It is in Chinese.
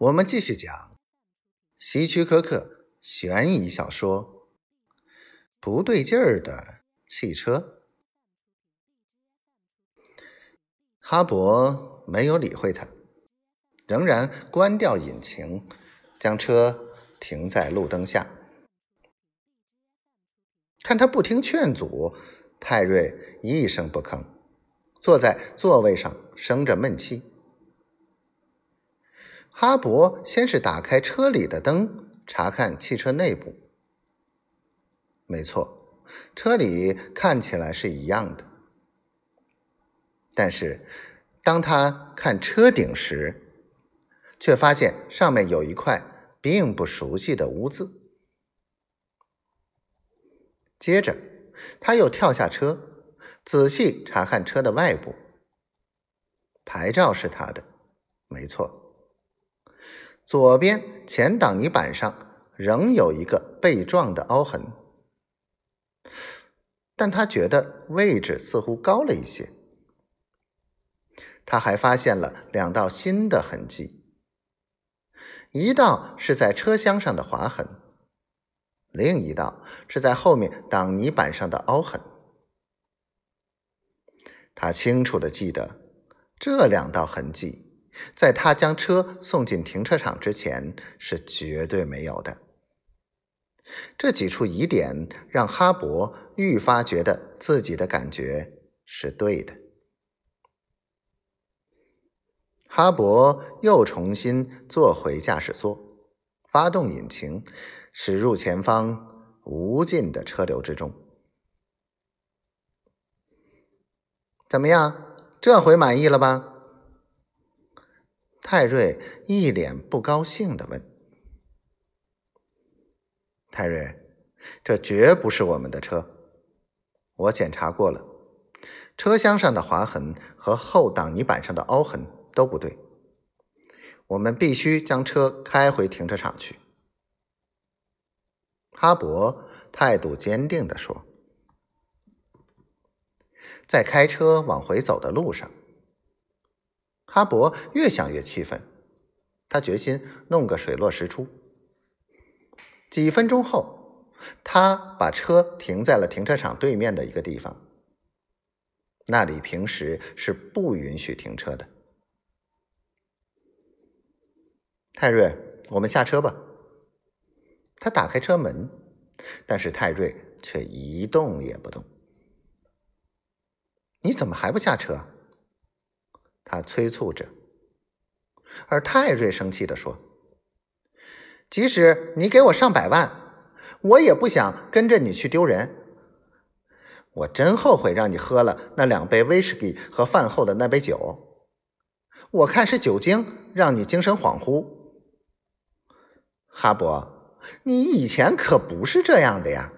我们继续讲希区柯克悬疑小说《不对劲儿的汽车》。哈勃没有理会他，仍然关掉引擎，将车停在路灯下。看他不听劝阻，泰瑞一声不吭，坐在座位上生着闷气。哈勃先是打开车里的灯，查看汽车内部。没错，车里看起来是一样的。但是，当他看车顶时，却发现上面有一块并不熟悉的污渍。接着，他又跳下车，仔细查看车的外部。牌照是他的，没错。左边前挡泥板上仍有一个被撞的凹痕，但他觉得位置似乎高了一些。他还发现了两道新的痕迹，一道是在车厢上的划痕，另一道是在后面挡泥板上的凹痕。他清楚的记得这两道痕迹。在他将车送进停车场之前，是绝对没有的。这几处疑点让哈勃愈发觉得自己的感觉是对的。哈勃又重新坐回驾驶座，发动引擎，驶入前方无尽的车流之中。怎么样？这回满意了吧？泰瑞一脸不高兴的问：“泰瑞，这绝不是我们的车。我检查过了，车厢上的划痕和后挡泥板上的凹痕都不对。我们必须将车开回停车场去。”哈勃态度坚定的说：“在开车往回走的路上。”哈勃越想越气愤，他决心弄个水落石出。几分钟后，他把车停在了停车场对面的一个地方，那里平时是不允许停车的。泰瑞，我们下车吧。他打开车门，但是泰瑞却一动也不动。你怎么还不下车？他催促着，而泰瑞生气的说：“即使你给我上百万，我也不想跟着你去丢人。我真后悔让你喝了那两杯威士忌和饭后的那杯酒。我看是酒精让你精神恍惚。哈勃，你以前可不是这样的呀。”